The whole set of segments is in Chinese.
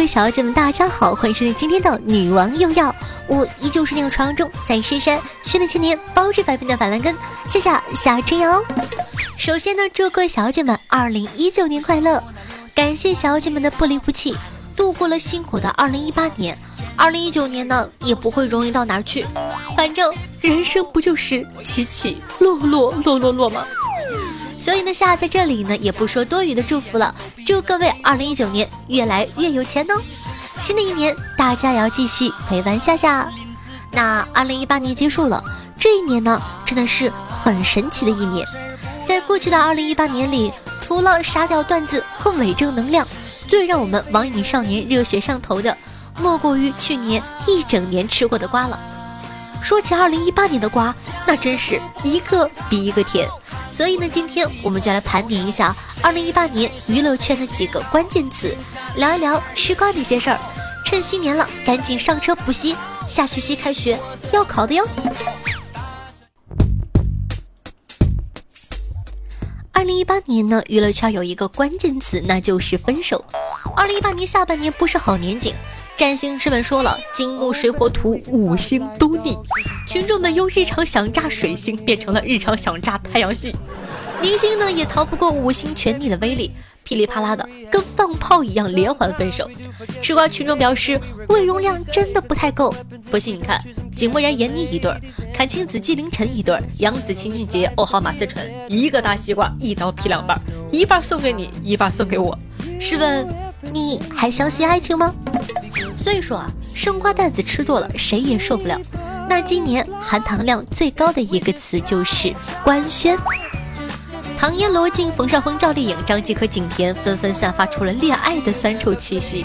各位小姐们，大家好，欢迎收听今天的女王又要，我依旧是那个传说中在深山训练千年、包治百病的板蓝根，谢谢夏春瑶。首先呢，祝各位小姐们二零一九年快乐，感谢小姐们的不离不弃，度过了辛苦的二零一八年，二零一九年呢也不会容易到哪儿去，反正人生不就是起起落落落落落吗？所以呢，夏在这里呢也不说多余的祝福了，祝各位二零一九年越来越有钱哦！新的一年，大家也要继续陪伴夏夏。那二零一八年结束了，这一年呢，真的是很神奇的一年。在过去的二零一八年里，除了沙雕段子和伪正能量，最让我们网瘾少年热血上头的，莫过于去年一整年吃过的瓜了。说起二零一八年的瓜，那真是一个比一个甜。所以呢，今天我们就来盘点一下二零一八年娱乐圈的几个关键词，聊一聊吃瓜那些事儿。趁新年了，赶紧上车补习，下学期开学要考的哟。二零一八年呢，娱乐圈有一个关键词，那就是分手。二零一八年下半年不是好年景。占星师们说了，金木水火土五星都逆，群众们由日常想炸水星变成了日常想炸太阳系，明星呢也逃不过五星全逆的威力，噼里啪啦的跟放炮一样连环分手。吃瓜群众表示胃容量真的不太够，不信你看，井柏然闫妮一对儿，阚清子纪凌尘一对儿，杨紫秦俊杰欧豪马思纯，一个大西瓜一刀劈两半，一半送给你，一半送给我。试问你还相信爱情吗？所以说啊，生瓜蛋子吃多了，谁也受不了。那今年含糖量最高的一个词就是官宣。唐嫣、罗晋、冯绍峰、赵丽颖、张继科、景甜纷纷散发出了恋爱的酸臭气息。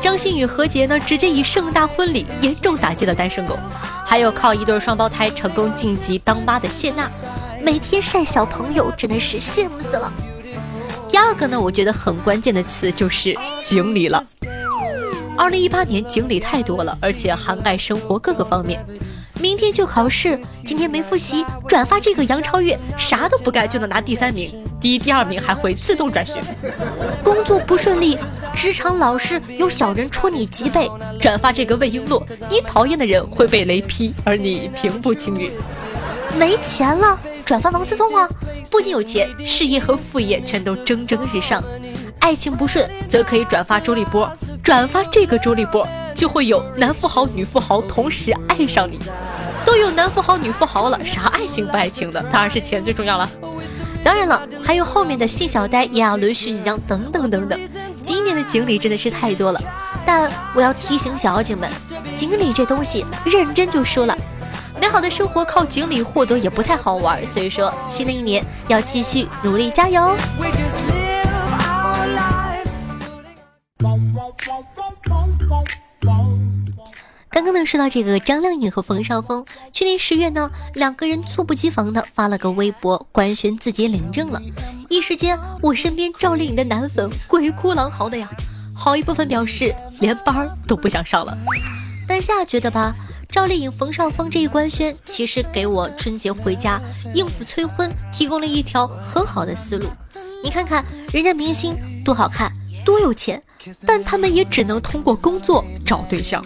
张馨予、何洁呢，直接以盛大婚礼严重打击了单身狗。还有靠一对双胞胎成功晋级当妈的谢娜，每天晒小朋友，真的是羡慕死了。第二个呢，我觉得很关键的词就是锦鲤了。二零一八年锦鲤太多了，而且涵盖生活各个方面。明天就考试，今天没复习，转发这个杨超越啥都不干就能拿第三名，第一、第二名还会自动转学。工作不顺利，职场老是有小人戳你脊背，转发这个魏璎珞，你讨厌的人会被雷劈，而你平步青云。没钱了，转发王思聪啊，不仅有钱，事业和副业全都蒸蒸日上。爱情不顺，则可以转发周立波，转发这个周立波，就会有男富豪、女富豪同时爱上你。都有男富豪、女富豪了，啥爱情不爱情的？当然是钱最重要了。当然了，还有后面的信小呆、炎亚纶、徐锦江等等等等。今年的锦鲤真的是太多了，但我要提醒小妖精们，锦鲤这东西认真就输了。美好的生活靠锦鲤获得也不太好玩，所以说新的一年要继续努力加油。刚刚呢说到这个张靓颖和冯绍峰，去年十月呢，两个人猝不及防的发了个微博官宣自己领证了，一时间我身边赵丽颖的男粉鬼哭狼嚎的呀，好一部分表示连班都不想上了。但夏觉得吧，赵丽颖、冯绍峰这一官宣，其实给我春节回家应付催婚提供了一条很好的思路。你看看人家明星多好看，多有钱。但他们也只能通过工作找对象，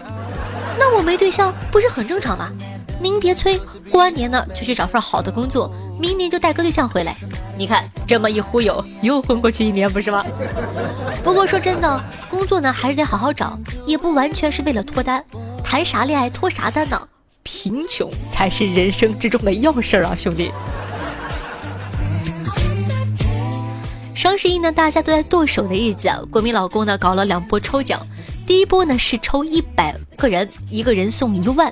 那我没对象不是很正常吗？您别催，过完年呢就去找份好的工作，明年就带个对象回来。你看这么一忽悠，又混过去一年不是吗？不过说真的，工作呢还是得好好找，也不完全是为了脱单，谈啥恋爱脱啥单呢？贫穷才是人生之中的要事儿啊，兄弟。双十一呢，大家都在剁手的日子啊，国民老公呢搞了两波抽奖，第一波呢是抽一百个人，一个人送一万；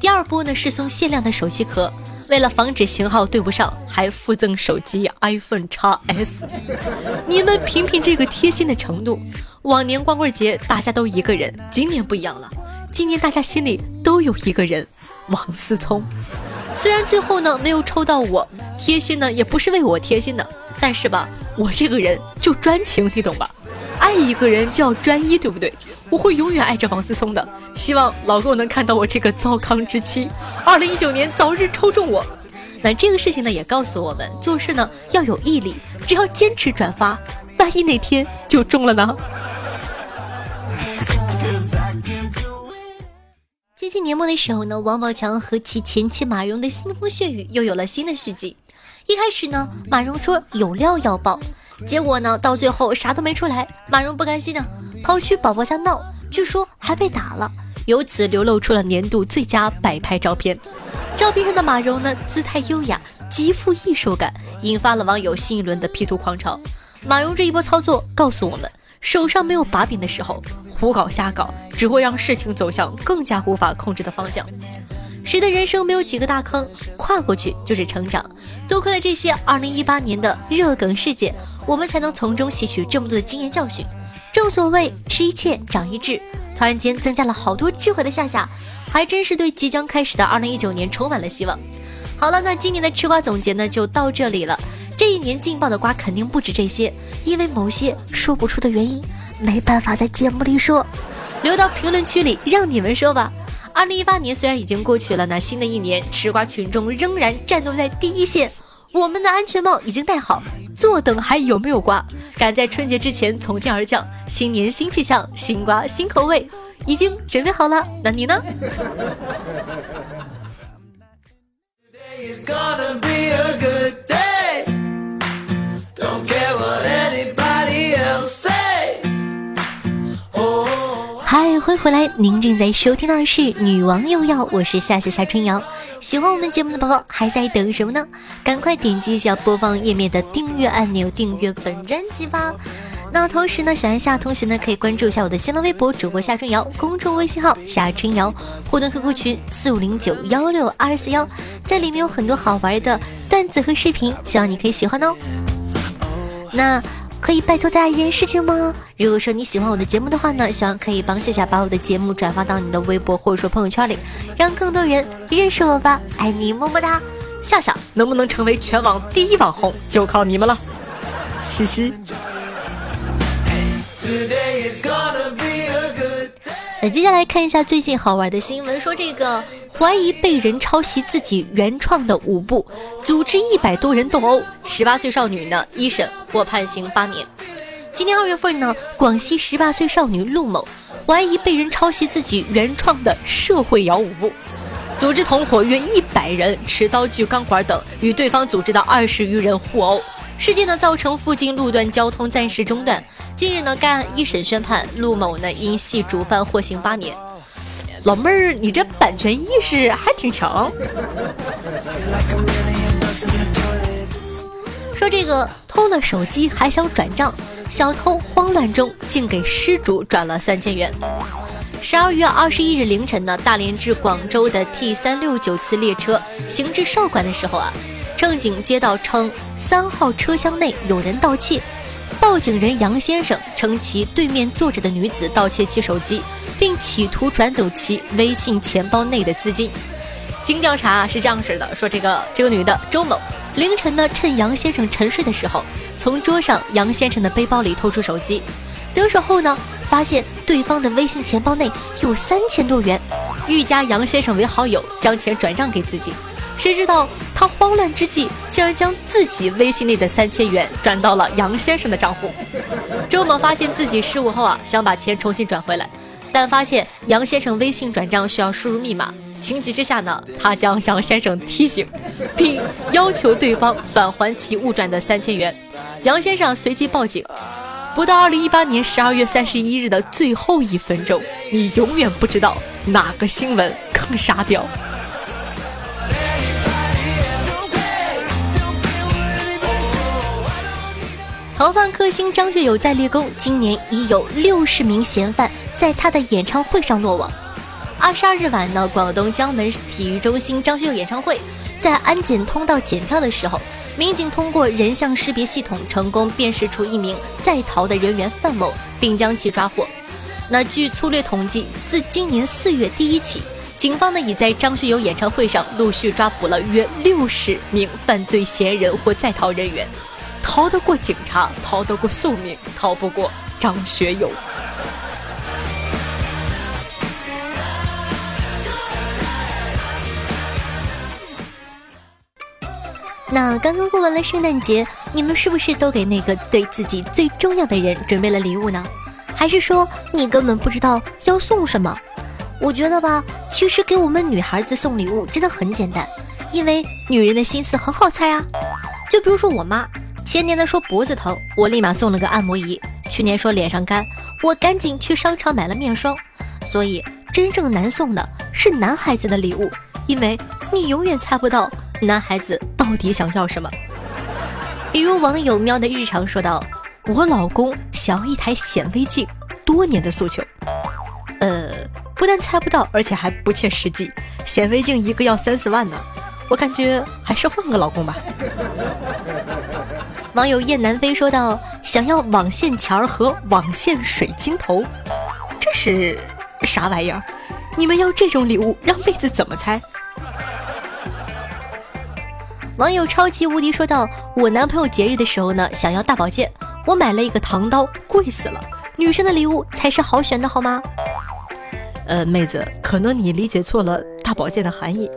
第二波呢是送限量的手机壳，为了防止型号对不上，还附赠手机 iPhone X S。你们品品这个贴心的程度。往年光棍节大家都一个人，今年不一样了，今年大家心里都有一个人，王思聪。虽然最后呢没有抽到我，贴心呢也不是为我贴心的，但是吧。我这个人就专情，你懂吧？爱一个人就要专一，对不对？我会永远爱着王思聪的。希望老公能看到我这个糟糠之妻，二零一九年早日抽中我。那这个事情呢，也告诉我们做事呢要有毅力，只要坚持转发，万一哪天就中了呢？接近年末的时候呢，王宝强和其前妻马蓉的腥风血雨又有了新的续集。一开始呢，马蓉说有料要爆，结果呢，到最后啥都没出来。马蓉不甘心呢，跑去宝宝家闹，据说还被打了，由此流露出了年度最佳摆拍照片。照片上的马蓉呢，姿态优雅，极富艺术感，引发了网友新一轮的 P 图狂潮。马蓉这一波操作告诉我们，手上没有把柄的时候，胡搞瞎搞只会让事情走向更加无法控制的方向。谁的人生没有几个大坑，跨过去就是成长。多亏了这些2018年的热梗事件，我们才能从中吸取这么多的经验教训。正所谓吃一堑长一智，突然间增加了好多智慧的夏夏，还真是对即将开始的2019年充满了希望。好了，那今年的吃瓜总结呢就到这里了。这一年劲爆的瓜肯定不止这些，因为某些说不出的原因，没办法在节目里说，留到评论区里让你们说吧。二零一八年虽然已经过去了，那新的一年吃瓜群众仍然战斗在第一线，我们的安全帽已经戴好，坐等还有没有瓜？赶在春节之前从天而降，新年新气象，新瓜新口味，已经准备好了，那你呢？欢迎回来！您正在收听到的是《女王又要》，我是夏夏夏春瑶。喜欢我们节目的宝宝还在等什么呢？赶快点击一下播放页面的订阅按钮，订阅本专辑吧。那同时呢，小安夏同学呢可以关注一下我的新浪微博主播夏春瑶，公众微信号夏春瑶，互动 QQ 群四五零九幺六二四幺，在里面有很多好玩的段子和视频，希望你可以喜欢哦。那。可以拜托大家一件事情吗？如果说你喜欢我的节目的话呢，希望可以帮夏夏把我的节目转发到你的微博或者说朋友圈里，让更多人认识我吧。爱你么么哒！夏夏能不能成为全网第一网红，就靠你们了。嘻嘻。那接下来看一下最近好玩的新闻，说这个。怀疑被人抄袭自己原创的舞步，组织一百多人斗殴，十八岁少女呢一审获判刑八年。今年二月份呢，广西十八岁少女陆某怀疑被人抄袭自己原创的社会摇舞步，组织同伙约一百人持刀具、钢管等与对方组织的二十余人互殴，事件呢造成附近路段交通暂时中断。近日呢，该案一审宣判陆某呢因系主犯获刑八年。老妹儿，你这版权意识还挺强。说这个偷了手机还想转账，小偷慌乱中竟给失主转了三千元。十二月二十一日凌晨呢，大连至广州的 T 三六九次列车行至韶关的时候啊，乘警接到称三号车厢内有人盗窃，报警人杨先生称其对面坐着的女子盗窃其手机。并企图转走其微信钱包内的资金。经调查是这样式的：说这个这个女的周某凌晨呢，趁杨先生沉睡的时候，从桌上杨先生的背包里偷出手机，得手后呢，发现对方的微信钱包内有三千多元，欲加杨先生为好友，将钱转账给自己。谁知道他慌乱之际，竟然将自己微信内的三千元转到了杨先生的账户。周某发现自己失误后啊，想把钱重新转回来。但发现杨先生微信转账需要输入密码，情急之下呢，他将杨先生提醒，并要求对方返还其误转的三千元。杨先生随即报警。不到二零一八年十二月三十一日的最后一分钟，你永远不知道哪个新闻更沙雕。逃犯克星张学友在立功，今年已有六十名嫌犯。在他的演唱会上落网。二十二日晚呢，广东江门体育中心张学友演唱会，在安检通道检票的时候，民警通过人像识别系统成功辨识出一名在逃的人员范某，并将其抓获。那据粗略统计，自今年四月第一起，警方呢已在张学友演唱会上陆续抓捕了约六十名犯罪嫌疑人或在逃人员。逃得过警察，逃得过宿命，逃不过张学友。那刚刚过完了圣诞节，你们是不是都给那个对自己最重要的人准备了礼物呢？还是说你根本不知道要送什么？我觉得吧，其实给我们女孩子送礼物真的很简单，因为女人的心思很好猜啊。就比如说我妈，前年的说脖子疼，我立马送了个按摩仪；去年说脸上干，我赶紧去商场买了面霜。所以真正难送的是男孩子的礼物，因为你永远猜不到男孩子到底想要什么。比如网友喵的日常说道：“我老公想要一台显微镜，多年的诉求。”呃，不但猜不到，而且还不切实际。显微镜一个要三四万呢，我感觉还是换个老公吧。网友燕南飞说道：“想要网线钳儿和网线水晶头，这是啥玩意儿？你们要这种礼物，让妹子怎么猜？”网友超级无敌说道：“我男朋友节日的时候呢，想要大宝剑，我买了一个唐刀，贵死了。女生的礼物才是好选的，好吗？”呃，妹子，可能你理解错了大宝剑的含义。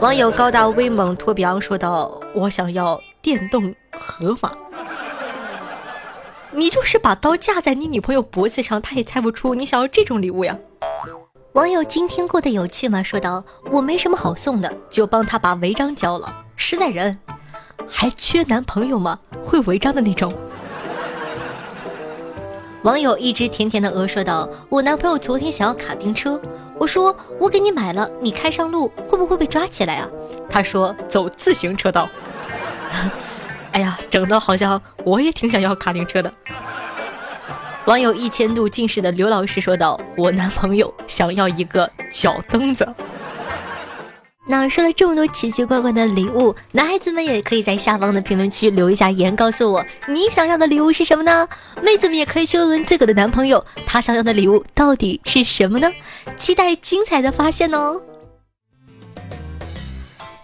网友高大威猛托比昂说道：“我想要电动河马。”你就是把刀架在你女朋友脖子上，她也猜不出你想要这种礼物呀。网友今天过得有趣吗？说道：“我没什么好送的，就帮他把违章交了。”实在人，还缺男朋友吗？会违章的那种。网友一只甜甜的鹅说道：“我男朋友昨天想要卡丁车，我说我给你买了，你开上路会不会被抓起来啊？”他说：“走自行车道。”哎呀，整的好像我也挺想要卡丁车的。网友一千度近视的刘老师说道：“我男朋友想要一个脚蹬子。”那说了这么多奇奇怪怪的礼物，男孩子们也可以在下方的评论区留一下言，告诉我你想要的礼物是什么呢？妹子们也可以去问问自个的男朋友，他想要的礼物到底是什么呢？期待精彩的发现哦！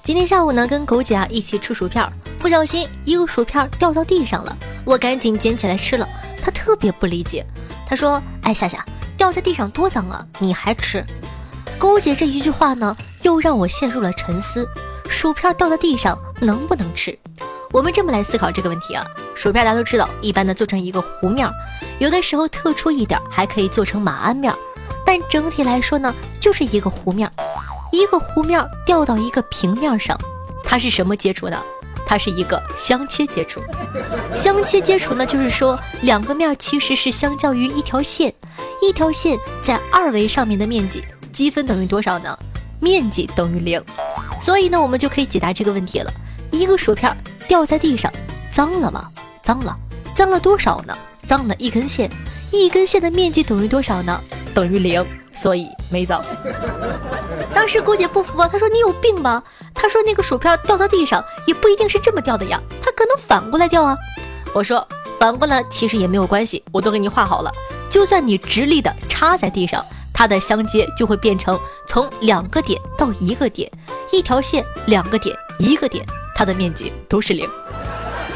今天下午呢，跟狗姐啊一起吃薯片，不小心一个薯片掉到地上了，我赶紧捡起来吃了。她特别不理解，她说：“哎，夏夏，掉在地上多脏啊，你还吃？”狗姐这一句话呢，又让我陷入了沉思。薯片掉到地上能不能吃？我们这么来思考这个问题啊。薯片大家都知道，一般的做成一个弧面，有的时候特殊一点还可以做成马鞍面，但整体来说呢，就是一个弧面。一个弧面掉到一个平面上，它是什么接触呢？它是一个相切接触。相切接触呢，就是说两个面其实是相较于一条线，一条线在二维上面的面积。积分等于多少呢？面积等于零，所以呢，我们就可以解答这个问题了。一个薯片掉在地上，脏了吗？脏了，脏了多少呢？脏了一根线，一根线的面积等于多少呢？等于零，所以没脏。当时姑姐不服啊，她说你有病吧？她说那个薯片掉到地上也不一定是这么掉的呀，它可能反过来掉啊。我说反过来其实也没有关系，我都给你画好了，就算你直立的插在地上。它的相接就会变成从两个点到一个点，一条线两个点一个点，它的面积都是零。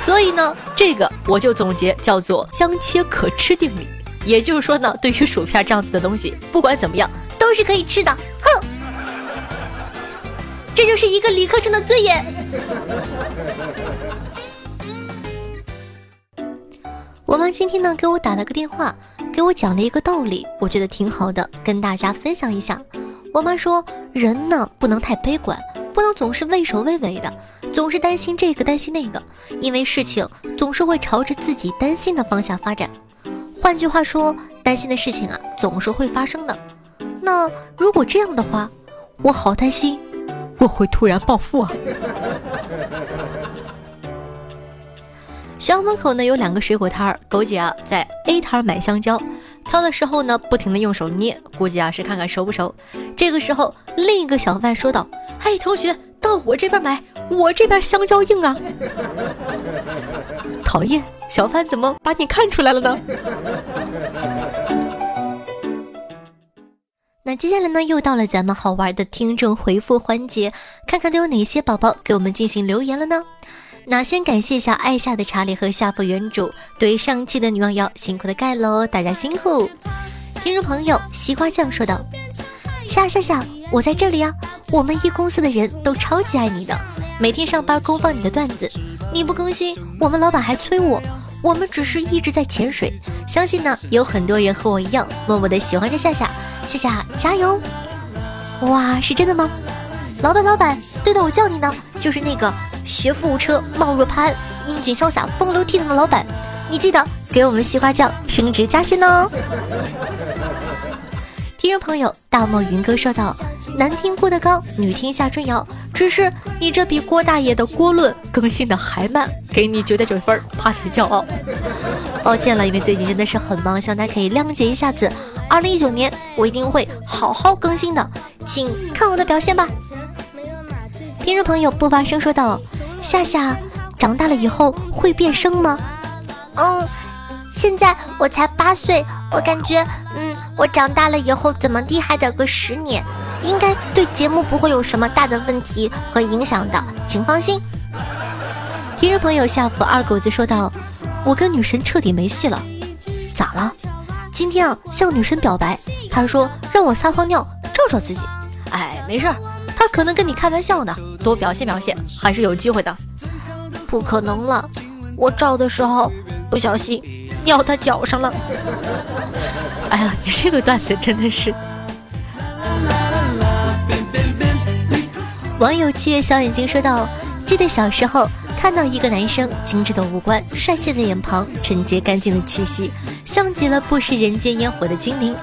所以呢，这个我就总结叫做相切可吃定理。也就是说呢，对于薯片这样子的东西，不管怎么样都是可以吃的。哼，这就是一个理科生的尊严。我妈今天呢给我打了个电话。给我讲了一个道理，我觉得挺好的，跟大家分享一下。我妈说，人呢不能太悲观，不能总是畏首畏尾的，总是担心这个担心那个，因为事情总是会朝着自己担心的方向发展。换句话说，担心的事情啊总是会发生的。那如果这样的话，我好担心我会突然暴富啊！校门口呢有两个水果摊儿，狗姐啊在 A 摊买香蕉，挑的时候呢不停的用手捏，估计啊是看看熟不熟。这个时候另一个小贩说道：“嘿，同学，到我这边买，我这边香蕉硬啊。” 讨厌，小贩怎么把你看出来了呢？那接下来呢又到了咱们好玩的听众回复环节，看看都有哪些宝宝给我们进行留言了呢？那先感谢一下爱夏的查理和夏父原主对上期的女王瑶辛苦的盖楼，大家辛苦。听众朋友西瓜酱说道：“夏夏夏，我在这里啊，我们一公司的人都超级爱你的，每天上班公放你的段子，你不更新，我们老板还催我。我们只是一直在潜水，相信呢有很多人和我一样默默的喜欢着夏夏，夏夏加油！哇，是真的吗？老板，老板，对的，我叫你呢，就是那个学富五车、貌若潘、英俊潇洒、风流倜傥的老板，你记得给我们西瓜酱升职加薪哦。听众朋友，大漠云哥说道：“男听郭德纲，女听夏春瑶，只是你这比郭大爷的郭论更新的还慢，给你九点九分，怕你骄傲。抱歉了，因为最近真的是很忙，希望大家可以谅解一下子。二零一九年我一定会好好更新的，请看我的表现吧。”听众朋友不发声说道：“夏夏长大了以后会变声吗？”嗯。现在我才八岁，我感觉，嗯，我长大了以后怎么地还得个十年，应该对节目不会有什么大的问题和影响的，请放心。听众朋友下福二狗子说道：“我跟女神彻底没戏了，咋了？今天啊向女神表白，她说让我撒泡尿照照自己。哎，没事儿，她可能跟你开玩笑呢，多表现表现还是有机会的。不可能了，我照的时候不小心。”尿他脚上了！哎呀，你这个段子真的是。网友七月小眼睛说道：“记得小时候看到一个男生精致的五官、帅气的脸庞、纯洁干净的气息，像极了不食人间烟火的精灵。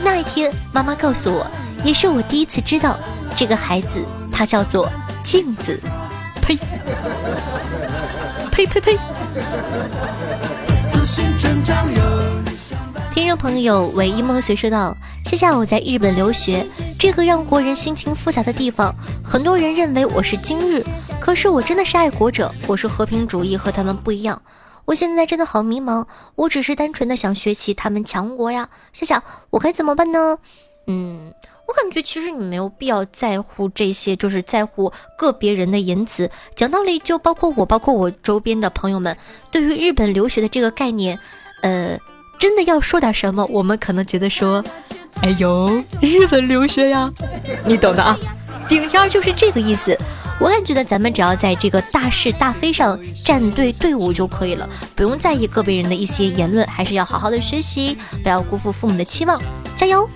那一天，妈妈告诉我，也是我第一次知道这个孩子，他叫做镜子。呸！呸呸呸！”听众朋友唯一梦随说道：“夏夏我在日本留学这个让国人心情复杂的地方，很多人认为我是今日，可是我真的是爱国者，我是和平主义，和他们不一样。我现在真的好迷茫，我只是单纯的想学习他们强国呀。夏夏，我该怎么办呢？嗯。”我感觉其实你没有必要在乎这些，就是在乎个别人的言辞。讲道理，就包括我，包括我周边的朋友们，对于日本留学的这个概念，呃，真的要说点什么，我们可能觉得说，哎呦，日本留学呀，你懂的啊，顶上就是这个意思。我感觉呢，咱们只要在这个大是大非上站对队伍就可以了，不用在意个别人的一些言论，还是要好好的学习，不要辜负父母的期望，加油！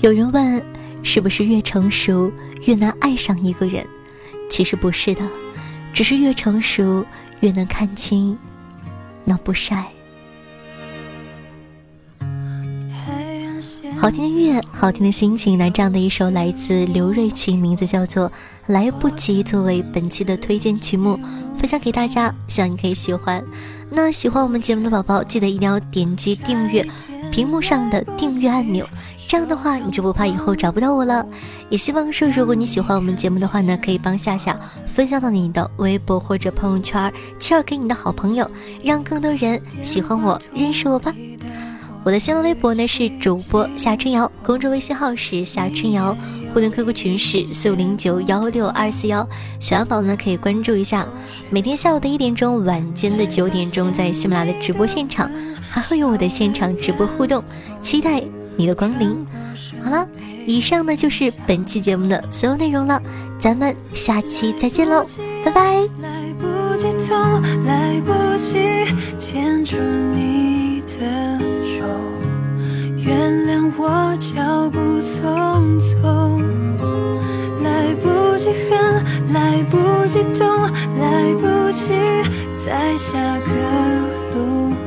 有人问，是不是越成熟越难爱上一个人？其实不是的，只是越成熟越能看清那不是爱。好听的音乐，好听的心情，那这样的一首来自刘瑞琴，名字叫做《来不及》，作为本期的推荐曲目，分享给大家，希望你可以喜欢。那喜欢我们节目的宝宝，记得一定要点击订阅，屏幕上的订阅按钮。这样的话，你就不怕以后找不到我了。也希望说，如果你喜欢我们节目的话呢，可以帮夏夏分享到你的微博或者朋友圈，介绍给你的好朋友，让更多人喜欢我、认识我吧。我的新浪微博呢是主播夏春瑶，公众微信号是夏春瑶，互动 QQ 群是四五零九幺六二四幺，喜欢宝宝呢可以关注一下。每天下午的一点钟，晚间的九点钟，在喜马拉雅的直播现场，还会有我的现场直播互动，期待。你的光临，好了，以上呢就是本期节目的所有内容了，咱们下期再见喽，拜拜。来不及痛，来不及牵住你的手，原谅我脚步匆匆，来不及恨，来不及懂，来不及在下个路。口